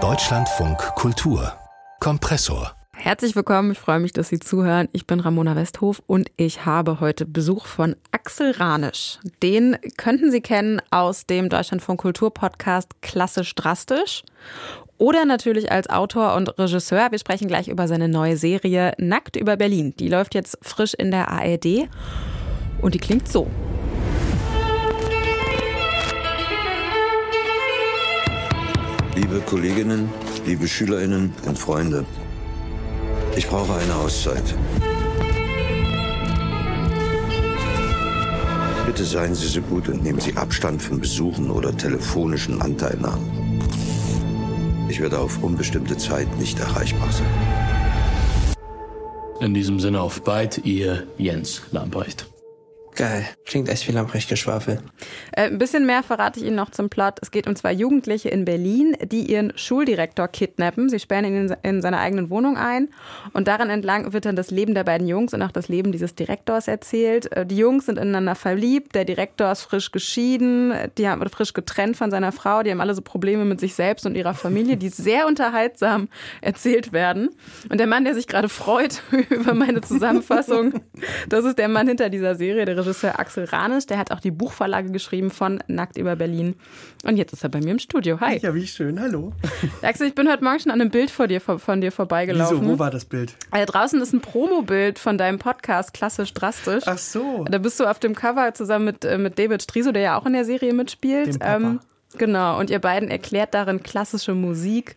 Deutschlandfunk Kultur Kompressor Herzlich willkommen, ich freue mich, dass Sie zuhören. Ich bin Ramona Westhof und ich habe heute Besuch von Axel Ranisch. Den könnten Sie kennen aus dem Deutschlandfunk Kultur Podcast Klassisch Drastisch oder natürlich als Autor und Regisseur. Wir sprechen gleich über seine neue Serie Nackt über Berlin. Die läuft jetzt frisch in der ARD und die klingt so. Liebe Kolleginnen, liebe Schülerinnen und Freunde, ich brauche eine Auszeit. Bitte seien Sie so gut und nehmen Sie Abstand von Besuchen oder telefonischen Anteilnahmen. Ich werde auf unbestimmte Zeit nicht erreichbar sein. In diesem Sinne auf bald, ihr Jens Lamprecht. Geil. Klingt echt wie Lamprecht-Geschwafel. Äh, ein bisschen mehr verrate ich Ihnen noch zum Plot. Es geht um zwei Jugendliche in Berlin, die ihren Schuldirektor kidnappen. Sie sperren ihn in, in seiner eigenen Wohnung ein. Und daran entlang wird dann das Leben der beiden Jungs und auch das Leben dieses Direktors erzählt. Äh, die Jungs sind ineinander verliebt. Der Direktor ist frisch geschieden. Die haben frisch getrennt von seiner Frau. Die haben alle so Probleme mit sich selbst und ihrer Familie, die sehr unterhaltsam erzählt werden. Und der Mann, der sich gerade freut über meine Zusammenfassung, das ist der Mann hinter dieser Serie, der Regisseur Axel Ranisch, der hat auch die Buchvorlage geschrieben von Nackt über Berlin. Und jetzt ist er bei mir im Studio. Hi. Ja, wie schön. Hallo. Axel, ich bin heute Morgen schon an einem Bild vor dir, von dir vorbeigelaufen. Wieso? Wo war das Bild? Also draußen ist ein Promobild von deinem Podcast, klassisch drastisch. Ach so. Da bist du auf dem Cover zusammen mit, äh, mit David Striso, der ja auch in der Serie mitspielt. Dem Papa. Ähm, genau. Und ihr beiden erklärt darin klassische Musik.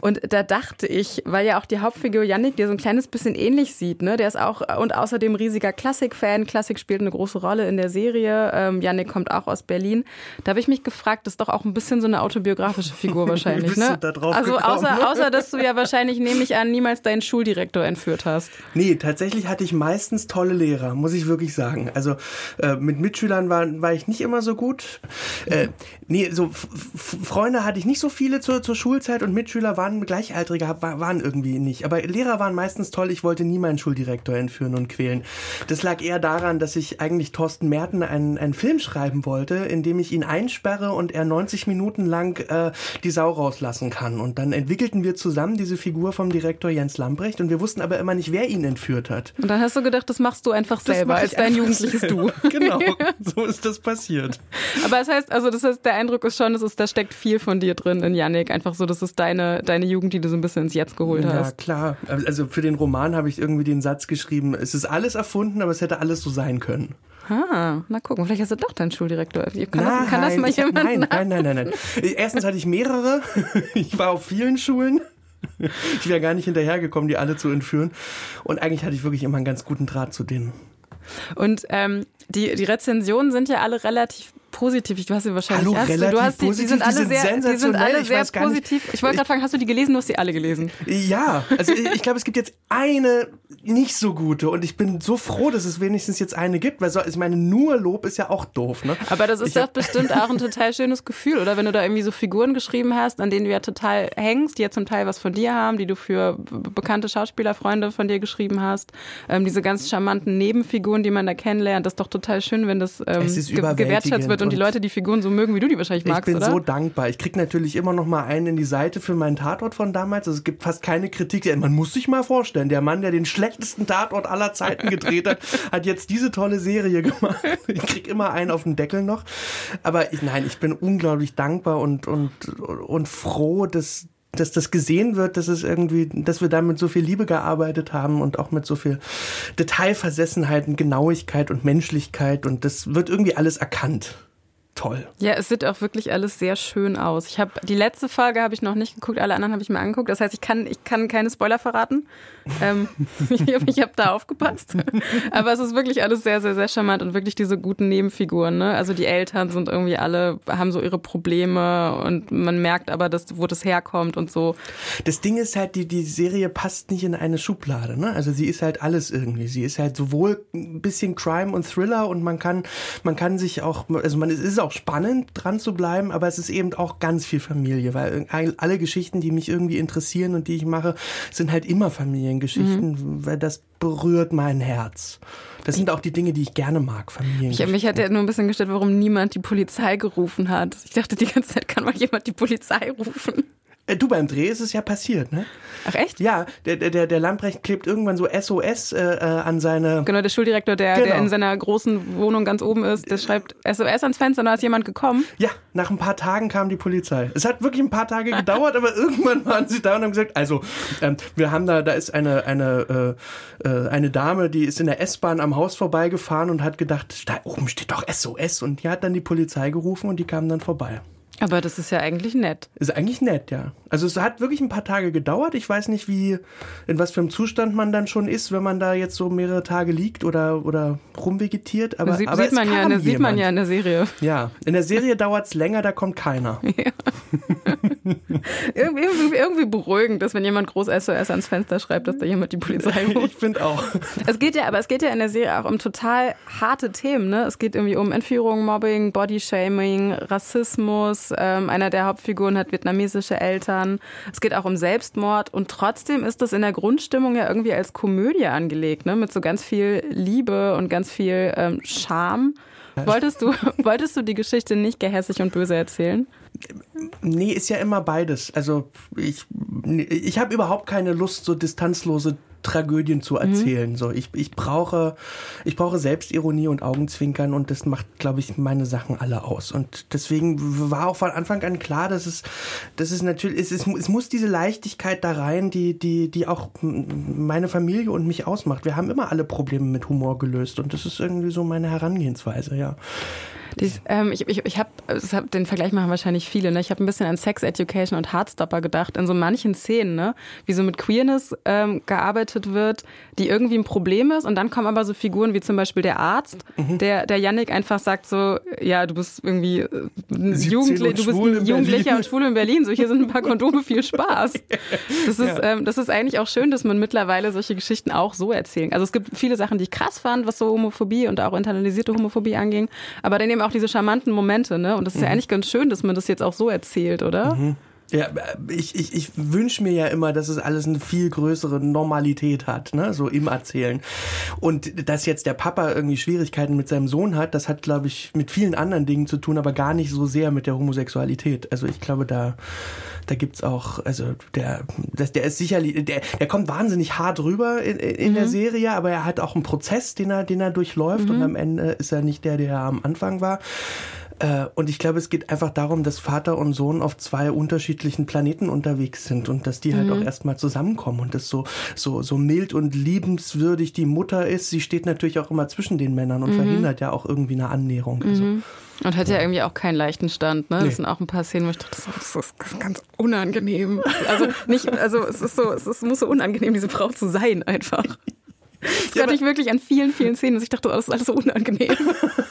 Und da dachte ich, weil ja auch die Hauptfigur Yannick dir so ein kleines bisschen ähnlich sieht, ne? Der ist auch und außerdem riesiger Klassik-Fan. Klassik spielt eine große Rolle in der Serie. Ähm, Yannick kommt auch aus Berlin. Da habe ich mich gefragt, das ist doch auch ein bisschen so eine autobiografische Figur wahrscheinlich, ne? Du da drauf also gekommen? außer, außer, dass du ja wahrscheinlich, nehme ich an, niemals deinen Schuldirektor entführt hast. Nee, tatsächlich hatte ich meistens tolle Lehrer, muss ich wirklich sagen. Also äh, mit Mitschülern war, war ich nicht immer so gut. Äh, nee, so Freunde hatte ich nicht so viele zur, zur Schulzeit und Mitschüler waren Gleichaltrige, waren irgendwie nicht. Aber Lehrer waren meistens toll. Ich wollte nie meinen Schuldirektor entführen und quälen. Das lag eher daran, dass ich eigentlich Thorsten Merten einen, einen Film schreiben wollte, in dem ich ihn einsperre und er 90 Minuten lang äh, die Sau rauslassen kann. Und dann entwickelten wir zusammen diese Figur vom Direktor Jens Lambrecht und wir wussten aber immer nicht, wer ihn entführt hat. Und dann hast du gedacht, das machst du einfach selber als dein jugendliches Du. genau, so ist das passiert. Aber das heißt, also das heißt, der Eindruck ist schon, das ist, da steckt viel von dir drin in Yannick. Einfach so, das ist deine, deine Jugend, die du so ein bisschen ins Jetzt geholt ja, hast. Ja, klar. Also für den Roman habe ich irgendwie den Satz geschrieben, es ist alles erfunden, aber es hätte alles so sein können. Ah, na gucken, vielleicht hast du doch deinen Schuldirektor. Kann, nein, das, kann das mal jemand nein, nein, nein, nein, nein. Erstens hatte ich mehrere. Ich war auf vielen Schulen. Ich wäre gar nicht hinterhergekommen, die alle zu entführen. Und eigentlich hatte ich wirklich immer einen ganz guten Draht zu denen. Und ähm, die, die Rezensionen sind ja alle relativ positiv. Du hast sie wahrscheinlich Hallo, relativ du hast die, positiv, die sind alle die sind sehr, die sind alle ich sehr positiv. Nicht, ich wollte gerade fragen, hast du die gelesen? Du hast sie alle gelesen. Ja, also ich, glaube, es gibt jetzt eine nicht so gute und ich bin so froh, dass es wenigstens jetzt eine gibt, weil so, ich meine, nur Lob ist ja auch doof, ne? Aber das ist ich doch bestimmt auch ein total schönes Gefühl, oder? Wenn du da irgendwie so Figuren geschrieben hast, an denen du ja total hängst, die ja zum Teil was von dir haben, die du für bekannte Schauspielerfreunde von dir geschrieben hast, ähm, diese ganz charmanten Nebenfiguren, die man da kennenlernt, das ist doch total schön, wenn das ähm, ge gewertschätzt wird und die Leute die Figuren so mögen, wie du die wahrscheinlich magst, Ich bin oder? so dankbar. Ich krieg natürlich immer noch mal einen in die Seite für meinen Tatort von damals. Also es gibt fast keine Kritik. Man muss sich mal vorstellen, der Mann, der den schlechtesten Tatort aller Zeiten gedreht hat, hat jetzt diese tolle Serie gemacht. Ich krieg immer einen auf den Deckel noch. Aber ich, nein, ich bin unglaublich dankbar und, und, und froh, dass, dass das gesehen wird, dass es irgendwie, dass wir da mit so viel Liebe gearbeitet haben und auch mit so viel Detailversessenheit und Genauigkeit und Menschlichkeit und das wird irgendwie alles erkannt toll. Ja, es sieht auch wirklich alles sehr schön aus. Ich habe die letzte Folge habe ich noch nicht geguckt, alle anderen habe ich mir angeguckt. Das heißt, ich kann ich kann keine Spoiler verraten. Ähm, ich habe hab da aufgepasst. Aber es ist wirklich alles sehr sehr sehr charmant und wirklich diese guten Nebenfiguren. Ne? Also die Eltern sind irgendwie alle haben so ihre Probleme und man merkt aber, dass wo das herkommt und so. Das Ding ist halt, die die Serie passt nicht in eine Schublade. Ne? Also sie ist halt alles irgendwie. Sie ist halt sowohl ein bisschen Crime und Thriller und man kann man kann sich auch also man ist auch auch spannend, dran zu bleiben, aber es ist eben auch ganz viel Familie, weil alle Geschichten, die mich irgendwie interessieren und die ich mache, sind halt immer Familiengeschichten, mhm. weil das berührt mein Herz. Das sind auch die Dinge, die ich gerne mag, Familiengeschichten. Ich, mich hat ja nur ein bisschen gestört, warum niemand die Polizei gerufen hat. Ich dachte, die ganze Zeit kann mal jemand die Polizei rufen. Äh, du, beim Dreh ist es ja passiert, ne? Ach echt? Ja, der, der, der Lamprecht klebt irgendwann so SOS äh, äh, an seine... Genau, der Schuldirektor, der, genau. der in seiner großen Wohnung ganz oben ist, der schreibt SOS ans Fenster und da ist jemand gekommen. Ja, nach ein paar Tagen kam die Polizei. Es hat wirklich ein paar Tage gedauert, aber irgendwann waren sie da und haben gesagt, also ähm, wir haben da, da ist eine, eine, äh, äh eine Dame, die ist in der S-Bahn am Haus vorbeigefahren und hat gedacht, da oben steht doch SOS und die hat dann die Polizei gerufen und die kamen dann vorbei. Aber das ist ja eigentlich nett. Ist eigentlich nett, ja. Also es hat wirklich ein paar Tage gedauert. Ich weiß nicht, wie, in was für einem Zustand man dann schon ist, wenn man da jetzt so mehrere Tage liegt oder, oder rumvegetiert. Aber, sieht, aber sieht, man ja in der, sieht man ja in der Serie. Ja, in der Serie dauert es länger, da kommt keiner. Ja. irgendwie, irgendwie, irgendwie, beruhigend ist, wenn jemand groß SOS ans Fenster schreibt, dass da jemand die Polizei ruft. Ich finde auch. Es geht ja, aber es geht ja in der Serie auch um total harte Themen. Ne? Es geht irgendwie um Entführung, Mobbing, Bodyshaming, Rassismus. Ähm, einer der Hauptfiguren hat vietnamesische Eltern. Es geht auch um Selbstmord und trotzdem ist das in der Grundstimmung ja irgendwie als Komödie angelegt, ne? mit so ganz viel Liebe und ganz viel ähm, Charme. Wolltest du, wolltest du die Geschichte nicht gehässig und böse erzählen? Nee, ist ja immer beides. Also ich, ich habe überhaupt keine Lust, so distanzlose Tragödien zu erzählen. Mhm. So, ich, ich brauche, ich brauche Selbstironie und Augenzwinkern und das macht, glaube ich, meine Sachen alle aus. Und deswegen war auch von Anfang an klar, dass es, dass es natürlich, es, es, es muss diese Leichtigkeit da rein, die, die, die auch meine Familie und mich ausmacht. Wir haben immer alle Probleme mit Humor gelöst und das ist irgendwie so meine Herangehensweise, ja. Dies, ähm, ich ich, ich habe hab, den Vergleich machen wahrscheinlich viele. Ne? Ich habe ein bisschen an Sex Education und Heartstopper gedacht, in so manchen Szenen, ne? wie so mit Queerness ähm, gearbeitet wird, die irgendwie ein Problem ist. Und dann kommen aber so Figuren wie zum Beispiel der Arzt, mhm. der, der Yannick einfach sagt so, ja, du bist irgendwie äh, ein, Jugendli du bist ein Jugendlicher und schwul in Berlin. So, hier sind ein paar Kondome, viel Spaß. Das ist, ja. ähm, das ist eigentlich auch schön, dass man mittlerweile solche Geschichten auch so erzählen. Also es gibt viele Sachen, die ich krass fand, was so Homophobie und auch internalisierte Homophobie anging. Aber dann eben auch diese charmanten Momente, ne? Und das ist mhm. ja eigentlich ganz schön, dass man das jetzt auch so erzählt, oder? Mhm. Ja, ich, ich, ich wünsche mir ja immer, dass es alles eine viel größere Normalität hat, ne, so im Erzählen. Und dass jetzt der Papa irgendwie Schwierigkeiten mit seinem Sohn hat, das hat, glaube ich, mit vielen anderen Dingen zu tun, aber gar nicht so sehr mit der Homosexualität. Also ich glaube, da, da gibt's auch, also der, das, der ist sicherlich, der, der kommt wahnsinnig hart rüber in, in mhm. der Serie, aber er hat auch einen Prozess, den er, den er durchläuft mhm. und am Ende ist er nicht der, der er am Anfang war. Äh, und ich glaube, es geht einfach darum, dass Vater und Sohn auf zwei unterschiedlichen Planeten unterwegs sind und dass die halt mhm. auch erstmal zusammenkommen und das so, so, so mild und liebenswürdig die Mutter ist. Sie steht natürlich auch immer zwischen den Männern und mhm. verhindert ja auch irgendwie eine Annäherung. Also, mhm. Und hat ja. ja irgendwie auch keinen leichten Stand, ne? Nee. Das sind auch ein paar Szenen, wo ich dachte, das ist ganz unangenehm. Also nicht, also es ist so, es ist, muss so unangenehm, diese Frau zu sein einfach. Das ja, hatte ich wirklich an vielen, vielen Szenen, dass ich dachte, oh, das ist alles so unangenehm.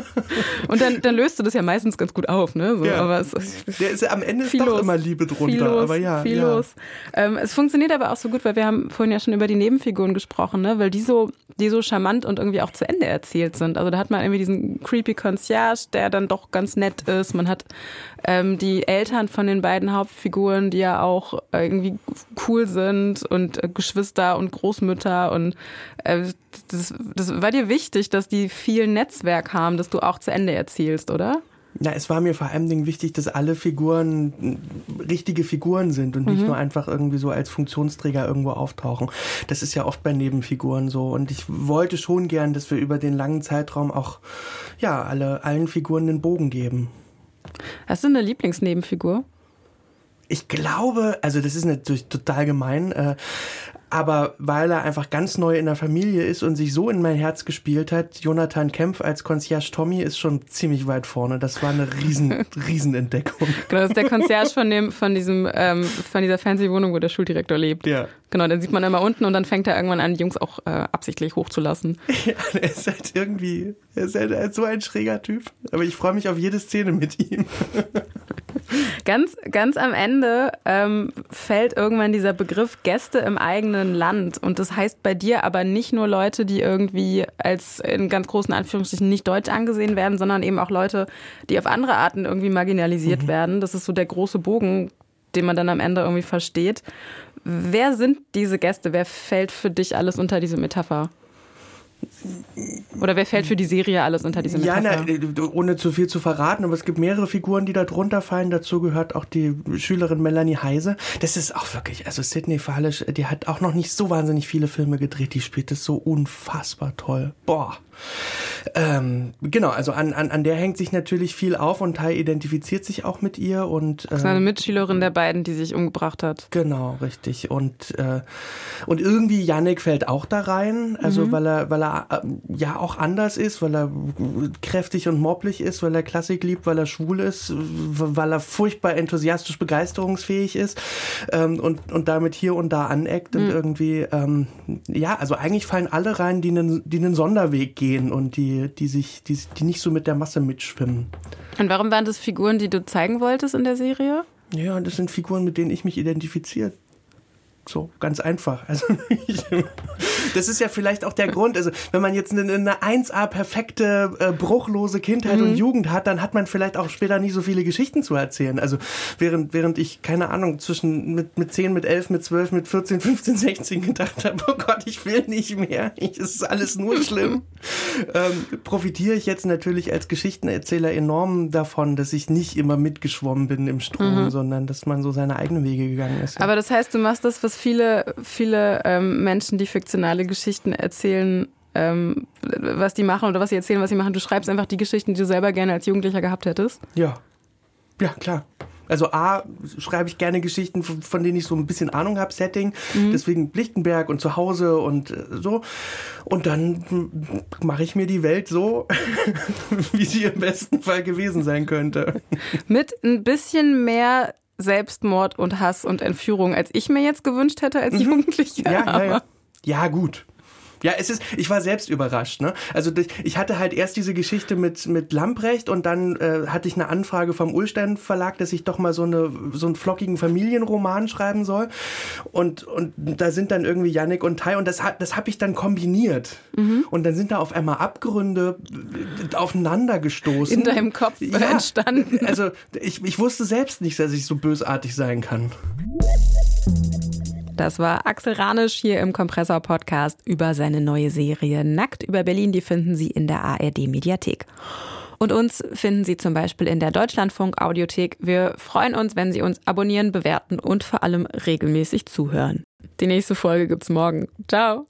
Und dann, dann löst du das ja meistens ganz gut auf, ne? So, ja. aber es, Der ist ja am Ende viel doch los. immer Liebe drunter. Viel los, aber ja, viel ja. los. Ähm, es funktioniert aber auch so gut, weil wir haben vorhin ja schon über die Nebenfiguren gesprochen, ne? Weil die so, die so charmant und irgendwie auch zu Ende erzählt sind. Also da hat man irgendwie diesen creepy Concierge, der dann doch ganz nett ist. Man hat ähm, die Eltern von den beiden Hauptfiguren, die ja auch irgendwie cool sind und äh, Geschwister und Großmütter und äh, das, das war dir wichtig, dass die viel Netzwerk haben, dass du auch zu Ende erzählst, oder? Ja, es war mir vor allem wichtig, dass alle Figuren richtige Figuren sind und nicht mhm. nur einfach irgendwie so als Funktionsträger irgendwo auftauchen. Das ist ja oft bei Nebenfiguren so. Und ich wollte schon gern, dass wir über den langen Zeitraum auch, ja, alle, allen Figuren den Bogen geben. Hast du eine Lieblingsnebenfigur? Ich glaube, also das ist natürlich total gemein, äh, aber weil er einfach ganz neu in der Familie ist und sich so in mein Herz gespielt hat, Jonathan Kempf als Concierge Tommy ist schon ziemlich weit vorne. Das war eine riesen, riesen Entdeckung. Genau, das ist der Concierge von dem, von diesem, ähm, von dieser Fernsehwohnung, wo der Schuldirektor lebt. Ja. Genau, den sieht man immer unten und dann fängt er irgendwann an, die Jungs auch äh, absichtlich hochzulassen. Ja, er ist halt irgendwie, er ist halt so ein schräger Typ. Aber ich freue mich auf jede Szene mit ihm. Ganz, ganz am Ende ähm, fällt irgendwann dieser Begriff Gäste im eigenen Land. Und das heißt bei dir aber nicht nur Leute, die irgendwie als in ganz großen Anführungsstrichen nicht deutsch angesehen werden, sondern eben auch Leute, die auf andere Arten irgendwie marginalisiert mhm. werden. Das ist so der große Bogen, den man dann am Ende irgendwie versteht. Wer sind diese Gäste? Wer fällt für dich alles unter diese Metapher? Oder wer fällt für die Serie alles unter diese Metapher? Ja, na, ohne zu viel zu verraten, aber es gibt mehrere Figuren, die da drunter fallen. Dazu gehört auch die Schülerin Melanie Heise. Das ist auch wirklich, also Sidney Falisch, die hat auch noch nicht so wahnsinnig viele Filme gedreht. Die spielt das so unfassbar toll. Boah. Ähm, genau, also an, an, an der hängt sich natürlich viel auf und Tai identifiziert sich auch mit ihr und. Äh, das ist eine Mitschülerin der beiden, die sich umgebracht hat. Genau, richtig. Und, äh, und irgendwie Yannick fällt auch da rein, also mhm. weil er, weil er äh, ja auch anders ist, weil er kräftig und mobblich ist, weil er Klassik liebt, weil er schwul ist, weil er furchtbar enthusiastisch begeisterungsfähig ist ähm, und, und damit hier und da aneckt mhm. und irgendwie, ähm, ja, also eigentlich fallen alle rein, die einen, die einen Sonderweg gehen und die, die sich, die, die nicht so mit der Masse mitschwimmen. Und warum waren das Figuren, die du zeigen wolltest in der Serie? Ja, das sind Figuren, mit denen ich mich identifiziert so, ganz einfach. Also das ist ja vielleicht auch der Grund. Also wenn man jetzt eine, eine 1A perfekte, äh, bruchlose Kindheit mhm. und Jugend hat, dann hat man vielleicht auch später nie so viele Geschichten zu erzählen. Also während, während ich, keine Ahnung, zwischen mit, mit 10, mit 11, mit 12, mit 14, 15, 16 gedacht habe, oh Gott, ich will nicht mehr. Es ist alles nur schlimm. Ähm, profitiere ich jetzt natürlich als Geschichtenerzähler enorm davon, dass ich nicht immer mitgeschwommen bin im Strom, mhm. sondern dass man so seine eigenen Wege gegangen ist. Ja. Aber das heißt, du machst das, was viele, viele ähm, Menschen, die fiktionale Geschichten erzählen, ähm, was die machen oder was sie erzählen, was sie machen. Du schreibst einfach die Geschichten, die du selber gerne als Jugendlicher gehabt hättest. Ja. Ja, klar. Also A, schreibe ich gerne Geschichten, von denen ich so ein bisschen Ahnung habe, Setting. Mhm. Deswegen Lichtenberg und zu Hause und äh, so. Und dann mache ich mir die Welt so, wie sie im besten Fall gewesen sein könnte. Mit ein bisschen mehr Selbstmord und Hass und Entführung, als ich mir jetzt gewünscht hätte als mhm. Jugendliche. Ja, ja, ja. ja, gut. Ja, es ist, ich war selbst überrascht. Ne? Also ich hatte halt erst diese Geschichte mit, mit Lamprecht und dann äh, hatte ich eine Anfrage vom Ulstein Verlag, dass ich doch mal so, eine, so einen flockigen Familienroman schreiben soll. Und, und da sind dann irgendwie Yannick und Tai und das, das habe ich dann kombiniert. Mhm. Und dann sind da auf einmal Abgründe äh, aufeinander gestoßen. In deinem Kopf ja, entstanden. Also ich, ich wusste selbst nicht, dass ich so bösartig sein kann. Das war Axel Ranisch hier im Kompressor Podcast über seine neue Serie Nackt über Berlin. Die finden Sie in der ARD Mediathek. Und uns finden Sie zum Beispiel in der Deutschlandfunk Audiothek. Wir freuen uns, wenn Sie uns abonnieren, bewerten und vor allem regelmäßig zuhören. Die nächste Folge gibt's morgen. Ciao.